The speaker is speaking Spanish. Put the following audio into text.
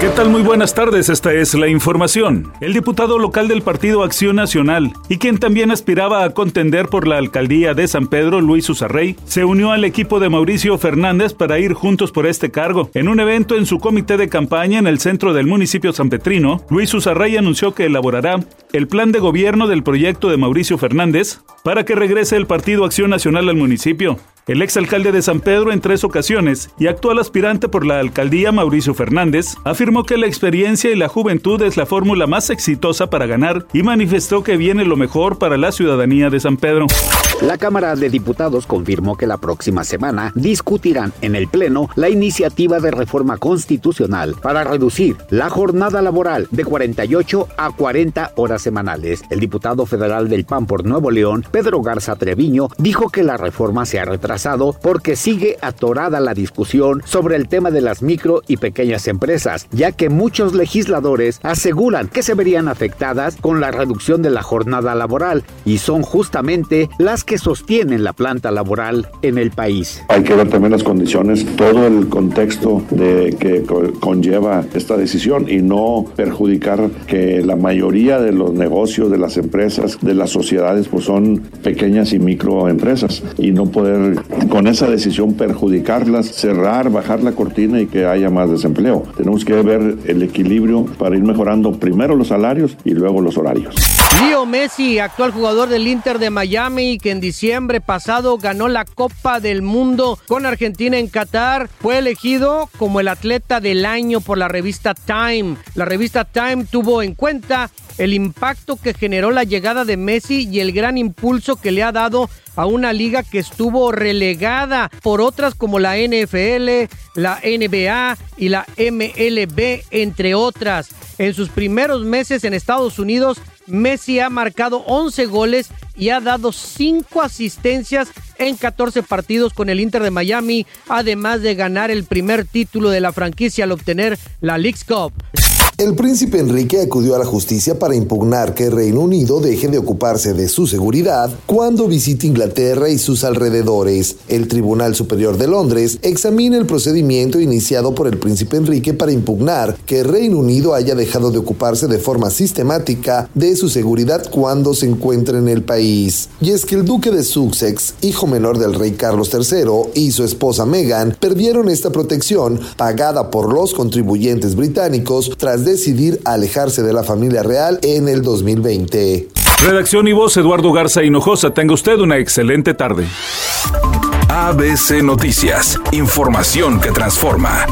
¿Qué tal? Muy buenas tardes, esta es la información. El diputado local del Partido Acción Nacional y quien también aspiraba a contender por la alcaldía de San Pedro, Luis Usarrey, se unió al equipo de Mauricio Fernández para ir juntos por este cargo. En un evento en su comité de campaña en el centro del municipio San Petrino, Luis Usarrey anunció que elaborará el plan de gobierno del proyecto de Mauricio Fernández para que regrese el Partido Acción Nacional al municipio. El exalcalde de San Pedro en tres ocasiones y actual aspirante por la alcaldía Mauricio Fernández afirmó que la experiencia y la juventud es la fórmula más exitosa para ganar y manifestó que viene lo mejor para la ciudadanía de San Pedro. La Cámara de Diputados confirmó que la próxima semana discutirán en el Pleno la iniciativa de reforma constitucional para reducir la jornada laboral de 48 a 40 horas semanales. El diputado federal del PAN por Nuevo León, Pedro Garza Treviño, dijo que la reforma se ha retrasado porque sigue atorada la discusión sobre el tema de las micro y pequeñas empresas, ya que muchos legisladores aseguran que se verían afectadas con la reducción de la jornada laboral y son justamente las que sostienen la planta laboral en el país. Hay que ver también las condiciones, todo el contexto de que conlleva esta decisión y no perjudicar que la mayoría de los negocios, de las empresas, de las sociedades, pues son pequeñas y microempresas y no poder con esa decisión perjudicarlas, cerrar, bajar la cortina y que haya más desempleo. Tenemos que ver el equilibrio para ir mejorando primero los salarios y luego los horarios. Leo Messi, actual jugador del Inter de Miami, que en diciembre pasado ganó la Copa del Mundo con Argentina en Qatar, fue elegido como el atleta del año por la revista Time. La revista Time tuvo en cuenta el impacto que generó la llegada de Messi y el gran impulso que le ha dado a una liga que estuvo relegada por otras como la NFL, la NBA y la MLB, entre otras. En sus primeros meses en Estados Unidos, Messi ha marcado 11 goles y ha dado 5 asistencias en 14 partidos con el Inter de Miami, además de ganar el primer título de la franquicia al obtener la League's Cup. El príncipe Enrique acudió a la justicia para impugnar que Reino Unido deje de ocuparse de su seguridad cuando visite Inglaterra y sus alrededores. El Tribunal Superior de Londres examina el procedimiento iniciado por el príncipe Enrique para impugnar que Reino Unido haya dejado de ocuparse de forma sistemática de su seguridad cuando se encuentra en el país. Y es que el duque de Sussex, hijo menor del rey Carlos III, y su esposa Meghan perdieron esta protección pagada por los contribuyentes británicos tras decidir alejarse de la familia real en el 2020. Redacción y voz Eduardo Garza Hinojosa. Tenga usted una excelente tarde. ABC Noticias. Información que transforma.